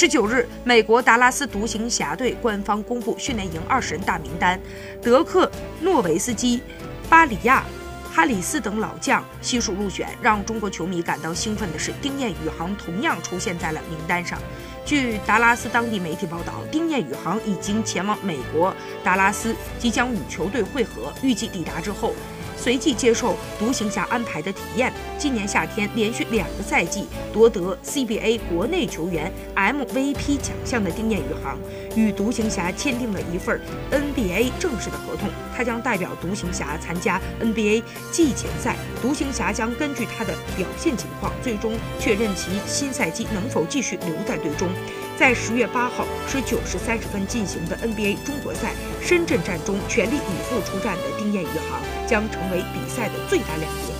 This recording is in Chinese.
十九日，美国达拉斯独行侠队官方公布训练营二十人大名单，德克诺维斯基、巴里亚。哈里斯等老将悉数入选，让中国球迷感到兴奋的是，丁彦雨航同样出现在了名单上。据达拉斯当地媒体报道，丁彦雨航已经前往美国达拉斯，即将与球队会合，预计抵达之后。随即接受独行侠安排的体验。今年夏天连续两个赛季夺得 CBA 国内球员 MVP 奖项的丁彦雨航，与独行侠签订了一份 NBA 正式的合同。他将代表独行侠参加 NBA 季前赛，独行侠将根据他的表现情况，最终确认其新赛季能否继续留在队中。在十月八号十九时三十分进行的 NBA 中国赛深圳站中，全力以赴出战的丁彦雨航将成为比赛的最大亮点。